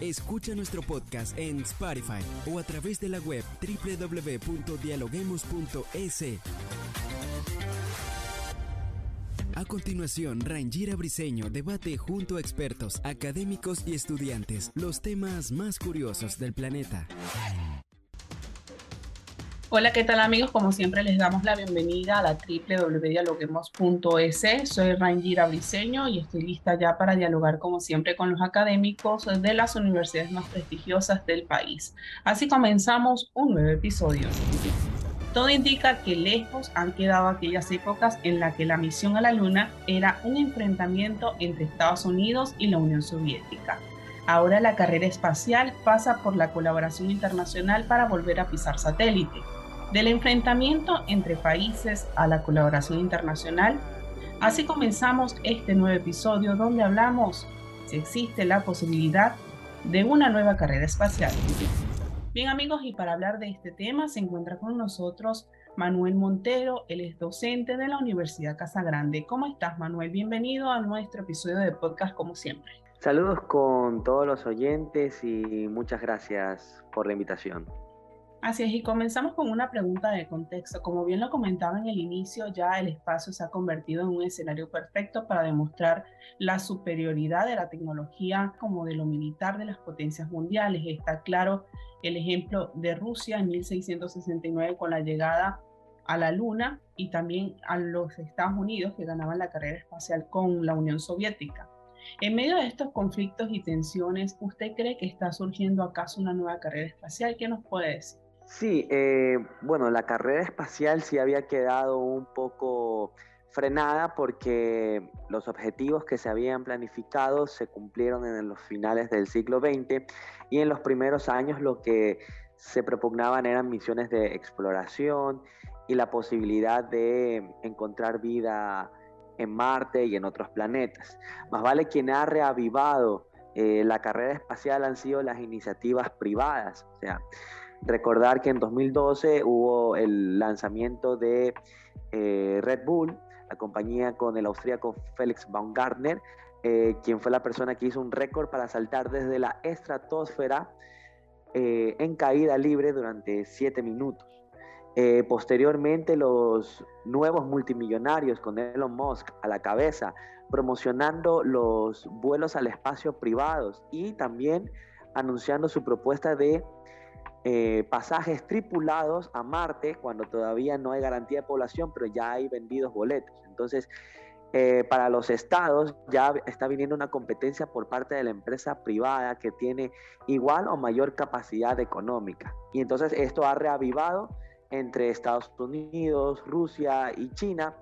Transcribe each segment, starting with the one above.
Escucha nuestro podcast en Spotify o a través de la web www.dialoguemos.es. A continuación, Rangira Briseño debate junto a expertos, académicos y estudiantes los temas más curiosos del planeta. Hola, ¿qué tal amigos? Como siempre les damos la bienvenida a la www.dialoguemos.es. Soy Rangira Briseño y estoy lista ya para dialogar como siempre con los académicos de las universidades más prestigiosas del país. Así comenzamos un nuevo episodio. Todo indica que lejos han quedado aquellas épocas en las que la misión a la Luna era un enfrentamiento entre Estados Unidos y la Unión Soviética. Ahora la carrera espacial pasa por la colaboración internacional para volver a pisar satélite. Del enfrentamiento entre países a la colaboración internacional, así comenzamos este nuevo episodio donde hablamos si existe la posibilidad de una nueva carrera espacial. Bien amigos, y para hablar de este tema se encuentra con nosotros Manuel Montero, él es docente de la Universidad Casa Grande. ¿Cómo estás Manuel? Bienvenido a nuestro episodio de podcast como siempre. Saludos con todos los oyentes y muchas gracias por la invitación. Así es, y comenzamos con una pregunta de contexto. Como bien lo comentaba en el inicio, ya el espacio se ha convertido en un escenario perfecto para demostrar la superioridad de la tecnología como de lo militar de las potencias mundiales. Está claro el ejemplo de Rusia en 1669 con la llegada a la Luna y también a los Estados Unidos que ganaban la carrera espacial con la Unión Soviética. En medio de estos conflictos y tensiones, ¿usted cree que está surgiendo acaso una nueva carrera espacial? ¿Qué nos puede decir? Sí, eh, bueno, la carrera espacial sí había quedado un poco frenada porque los objetivos que se habían planificado se cumplieron en los finales del siglo XX y en los primeros años lo que se propugnaban eran misiones de exploración y la posibilidad de encontrar vida en Marte y en otros planetas. Más vale quien ha reavivado eh, la carrera espacial han sido las iniciativas privadas, o sea, Recordar que en 2012 hubo el lanzamiento de eh, Red Bull, la compañía con el austríaco Felix Baumgartner, eh, quien fue la persona que hizo un récord para saltar desde la estratosfera eh, en caída libre durante 7 minutos. posteriormente, los nuevos multimillonarios con Elon Musk a la cabeza, promocionando los vuelos al espacio privados y también anunciando su propuesta de eh, pasajes tripulados a Marte cuando todavía no hay garantía de población, pero ya hay vendidos boletos. Entonces, eh, para los estados ya está viniendo una competencia por parte de la empresa privada que tiene igual o mayor capacidad económica. Y entonces esto ha reavivado entre Estados Unidos, Rusia y China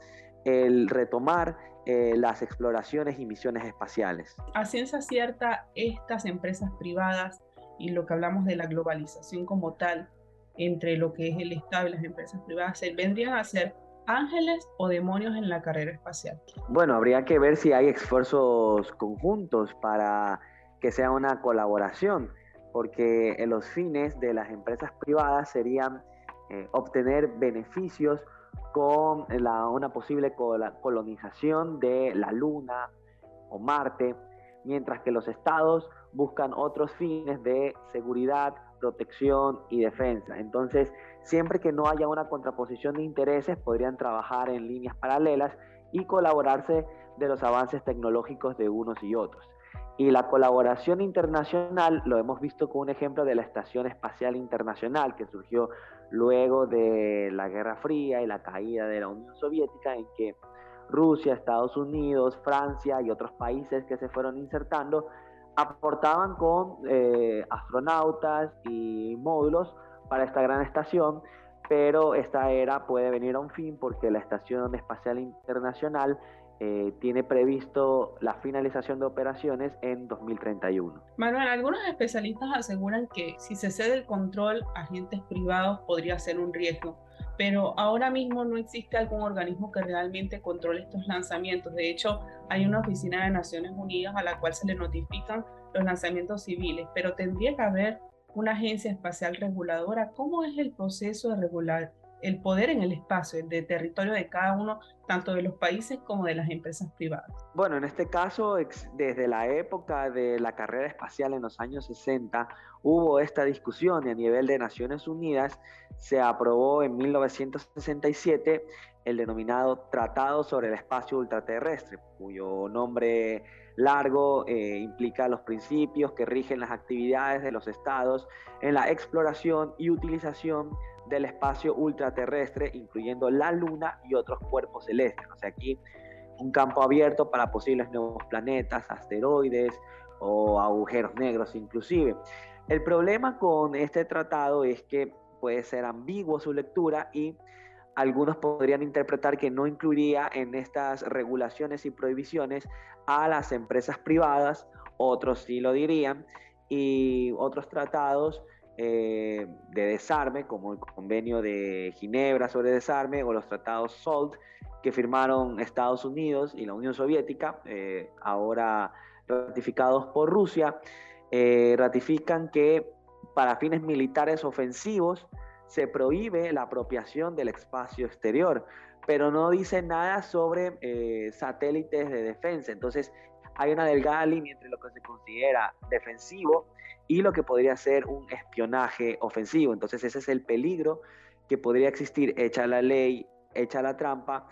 el retomar eh, las exploraciones y misiones espaciales. A ciencia cierta, estas empresas privadas y lo que hablamos de la globalización como tal entre lo que es el Estado y las empresas privadas, ¿se vendrían a ser ángeles o demonios en la carrera espacial? Bueno, habría que ver si hay esfuerzos conjuntos para que sea una colaboración, porque los fines de las empresas privadas serían eh, obtener beneficios con la, una posible colonización de la Luna o Marte, mientras que los estados buscan otros fines de seguridad, protección y defensa. Entonces, siempre que no haya una contraposición de intereses, podrían trabajar en líneas paralelas y colaborarse de los avances tecnológicos de unos y otros. Y la colaboración internacional lo hemos visto con un ejemplo de la Estación Espacial Internacional que surgió luego de la Guerra Fría y la caída de la Unión Soviética, en que Rusia, Estados Unidos, Francia y otros países que se fueron insertando aportaban con eh, astronautas y módulos para esta gran estación, pero esta era puede venir a un fin porque la Estación Espacial Internacional eh, tiene previsto la finalización de operaciones en 2031. Manuel, algunos especialistas aseguran que si se cede el control a agentes privados podría ser un riesgo pero ahora mismo no existe algún organismo que realmente controle estos lanzamientos. De hecho, hay una oficina de Naciones Unidas a la cual se le notifican los lanzamientos civiles, pero tendría que haber una agencia espacial reguladora. ¿Cómo es el proceso de regular el poder en el espacio, de territorio de cada uno, tanto de los países como de las empresas privadas? Bueno, en este caso, desde la época de la carrera espacial en los años 60, hubo esta discusión y a nivel de Naciones Unidas se aprobó en 1967 el denominado Tratado sobre el Espacio Ultraterrestre, cuyo nombre largo eh, implica los principios que rigen las actividades de los estados en la exploración y utilización del espacio ultraterrestre, incluyendo la Luna y otros cuerpos celestes. O sea, aquí un campo abierto para posibles nuevos planetas, asteroides o agujeros negros inclusive. El problema con este tratado es que puede ser ambiguo su lectura y algunos podrían interpretar que no incluiría en estas regulaciones y prohibiciones a las empresas privadas, otros sí lo dirían, y otros tratados eh, de desarme, como el convenio de Ginebra sobre desarme o los tratados SALT que firmaron Estados Unidos y la Unión Soviética, eh, ahora ratificados por Rusia, eh, ratifican que para fines militares ofensivos se prohíbe la apropiación del espacio exterior, pero no dice nada sobre satélites de defensa. Entonces, hay una delgada línea entre lo que se considera defensivo y lo que podría ser un espionaje ofensivo. Entonces ese es el peligro que podría existir, hecha la ley, hecha la trampa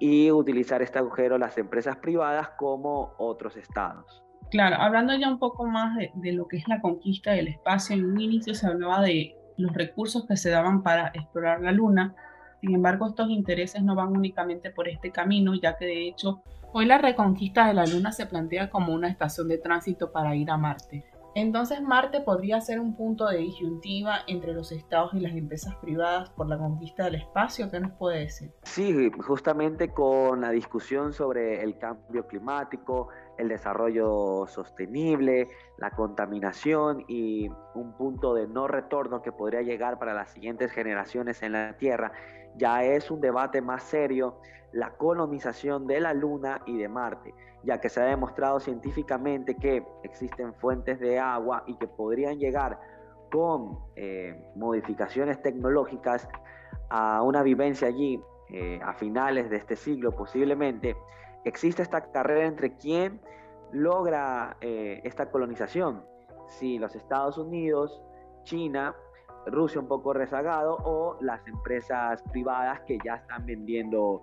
y utilizar este agujero las empresas privadas como otros estados. Claro, hablando ya un poco más de lo que es la conquista del espacio, en un inicio se hablaba de los recursos que se daban para explorar la Luna. Sin embargo, estos intereses no van únicamente por este camino, ya que de hecho hoy la reconquista de la Luna se plantea como una estación de tránsito para ir a Marte. Entonces Marte podría ser un punto de disyuntiva entre los estados y las empresas privadas por la conquista del espacio. ¿Qué nos puede decir? Sí, justamente con la discusión sobre el cambio climático, el desarrollo sostenible, la contaminación y un punto de no retorno que podría llegar para las siguientes generaciones en la Tierra, ya es un debate más serio la colonización de la Luna y de Marte, ya que se ha demostrado científicamente que existen fuentes de agua y que podrían llegar con eh, modificaciones tecnológicas a una vivencia allí eh, a finales de este siglo posiblemente, existe esta carrera entre quién logra eh, esta colonización, si los Estados Unidos, China, Rusia un poco rezagado o las empresas privadas que ya están vendiendo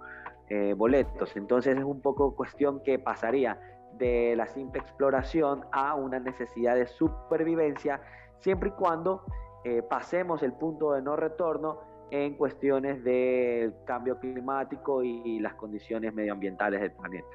eh, boletos. Entonces es un poco cuestión que pasaría de la simple exploración a una necesidad de supervivencia, siempre y cuando eh, pasemos el punto de no retorno en cuestiones del cambio climático y las condiciones medioambientales del planeta.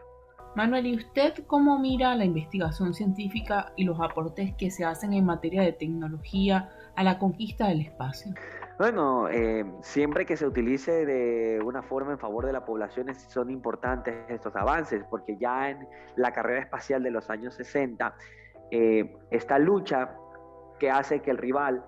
Manuel, ¿y usted cómo mira la investigación científica y los aportes que se hacen en materia de tecnología a la conquista del espacio? Bueno, eh, siempre que se utilice de una forma en favor de la población son importantes estos avances, porque ya en la carrera espacial de los años 60, eh, esta lucha que hace que el rival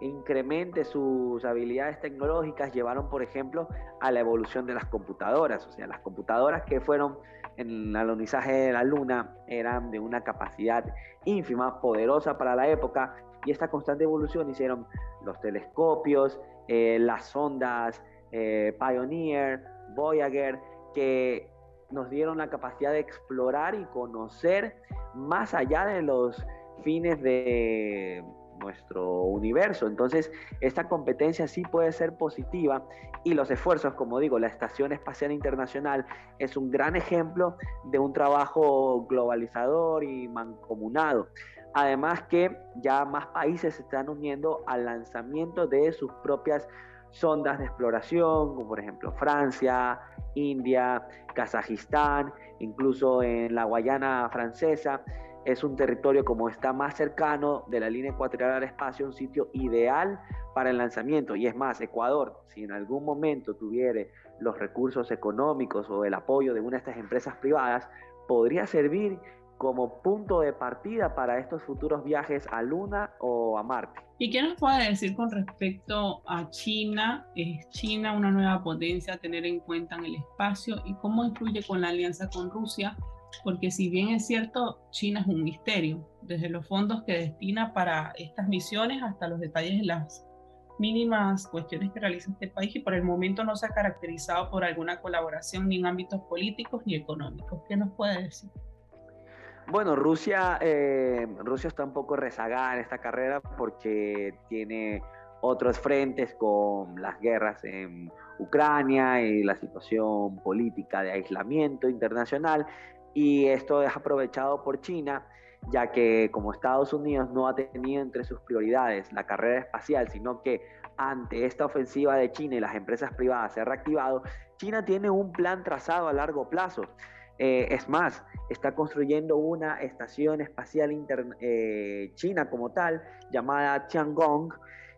incremente sus habilidades tecnológicas llevaron, por ejemplo, a la evolución de las computadoras. O sea, las computadoras que fueron en el alunizaje de la Luna eran de una capacidad ínfima, poderosa para la época, y esta constante evolución hicieron los telescopios, eh, las sondas eh, Pioneer, Voyager, que nos dieron la capacidad de explorar y conocer más allá de los fines de nuestro universo. Entonces, esta competencia sí puede ser positiva y los esfuerzos, como digo, la Estación Espacial Internacional es un gran ejemplo de un trabajo globalizador y mancomunado. Además que ya más países se están uniendo al lanzamiento de sus propias sondas de exploración, como por ejemplo Francia, India, Kazajistán, incluso en la Guayana francesa. Es un territorio como está más cercano de la línea ecuatorial al espacio, un sitio ideal para el lanzamiento. Y es más, Ecuador, si en algún momento tuviere los recursos económicos o el apoyo de una de estas empresas privadas, podría servir como punto de partida para estos futuros viajes a Luna o a Marte. ¿Y qué nos puede decir con respecto a China? ¿Es China una nueva potencia a tener en cuenta en el espacio? ¿Y cómo influye con la alianza con Rusia? Porque si bien es cierto, China es un misterio, desde los fondos que destina para estas misiones hasta los detalles de las mínimas cuestiones que realiza este país y por el momento no se ha caracterizado por alguna colaboración ni en ámbitos políticos ni económicos. ¿Qué nos puede decir? Bueno, Rusia, eh, Rusia está un poco rezagada en esta carrera porque tiene otros frentes con las guerras en Ucrania y la situación política de aislamiento internacional y esto es aprovechado por China ya que como Estados Unidos no ha tenido entre sus prioridades la carrera espacial, sino que ante esta ofensiva de China y las empresas privadas se ha reactivado, China tiene un plan trazado a largo plazo. Eh, es más, está construyendo una estación espacial eh, china como tal, llamada Tiangong,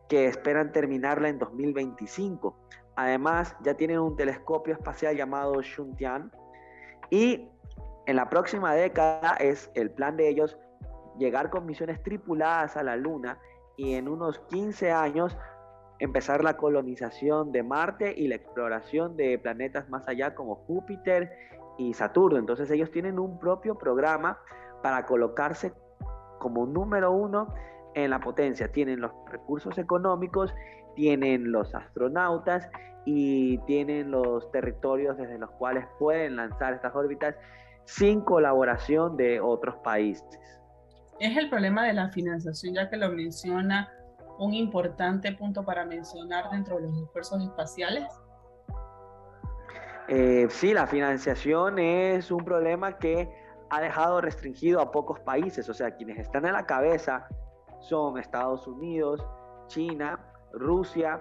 que esperan terminarla en 2025. Además, ya tienen un telescopio espacial llamado Xuntian y en la próxima década es el plan de ellos llegar con misiones tripuladas a la Luna y en unos 15 años empezar la colonización de Marte y la exploración de planetas más allá como Júpiter y Saturno. Entonces ellos tienen un propio programa para colocarse como número uno en la potencia. Tienen los recursos económicos, tienen los astronautas y tienen los territorios desde los cuales pueden lanzar estas órbitas sin colaboración de otros países. Es el problema de la financiación, ya que lo menciona un importante punto para mencionar dentro de los esfuerzos espaciales. Eh, sí, la financiación es un problema que ha dejado restringido a pocos países, o sea, quienes están en la cabeza son Estados Unidos, China, Rusia,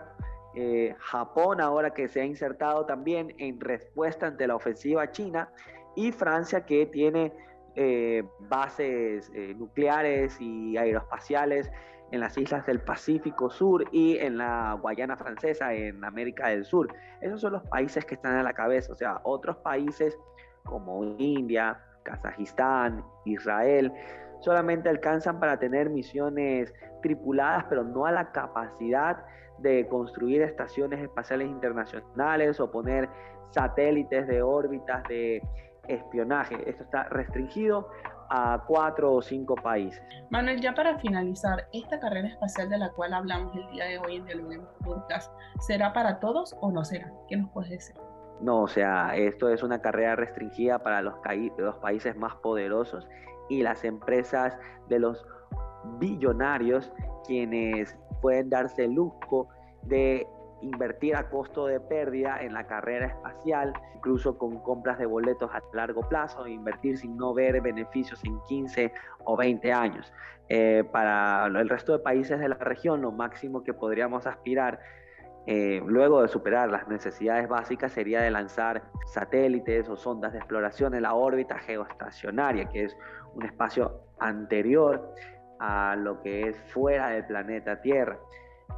eh, Japón ahora que se ha insertado también en respuesta ante la ofensiva china y Francia que tiene eh, bases eh, nucleares y aeroespaciales en las islas del Pacífico Sur y en la Guayana Francesa, en América del Sur. Esos son los países que están a la cabeza, o sea, otros países como India, Kazajistán, Israel, solamente alcanzan para tener misiones tripuladas, pero no a la capacidad de construir estaciones espaciales internacionales o poner satélites de órbitas de espionaje. Esto está restringido a cuatro o cinco países. Manuel, ya para finalizar, esta carrera espacial de la cual hablamos el día de hoy en Dialoguemos Podcast, ¿será para todos o no será? ¿Qué nos puedes decir? No, o sea, esto es una carrera restringida para los, los países más poderosos y las empresas de los billonarios quienes pueden darse el lujo de invertir a costo de pérdida en la carrera espacial, incluso con compras de boletos a largo plazo, invertir sin no ver beneficios en 15 o 20 años. Eh, para el resto de países de la región, lo máximo que podríamos aspirar eh, luego de superar las necesidades básicas sería de lanzar satélites o sondas de exploración en la órbita geoestacionaria, que es un espacio anterior a lo que es fuera del planeta Tierra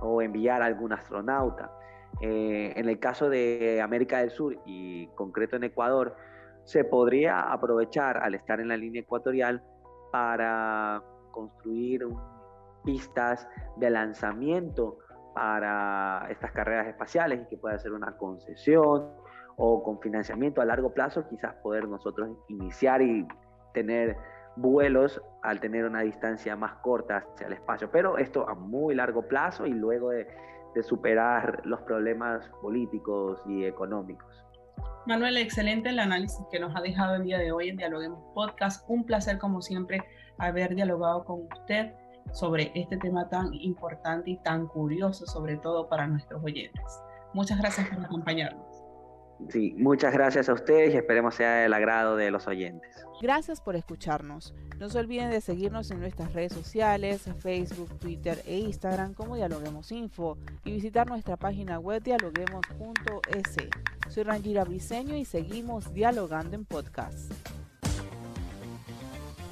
o enviar a algún astronauta. Eh, en el caso de América del Sur y concreto en Ecuador, se podría aprovechar al estar en la línea ecuatorial para construir pistas de lanzamiento para estas carreras espaciales y que pueda ser una concesión o con financiamiento a largo plazo, quizás poder nosotros iniciar y tener vuelos al tener una distancia más corta hacia el espacio, pero esto a muy largo plazo y luego de, superar los problemas políticos y económicos. Manuel, excelente el análisis que nos ha dejado el día de hoy en Dialoguemos Podcast. Un placer, como siempre, haber dialogado con usted sobre este tema tan importante y tan curioso, sobre todo para nuestros oyentes. Muchas gracias por acompañarnos. Sí, muchas gracias a ustedes y esperemos sea del agrado de los oyentes. Gracias por escucharnos. No se olviden de seguirnos en nuestras redes sociales, Facebook, Twitter e Instagram como Dialoguemos Info y visitar nuestra página web dialoguemos.es. Soy Rangira Briseño y seguimos dialogando en podcast.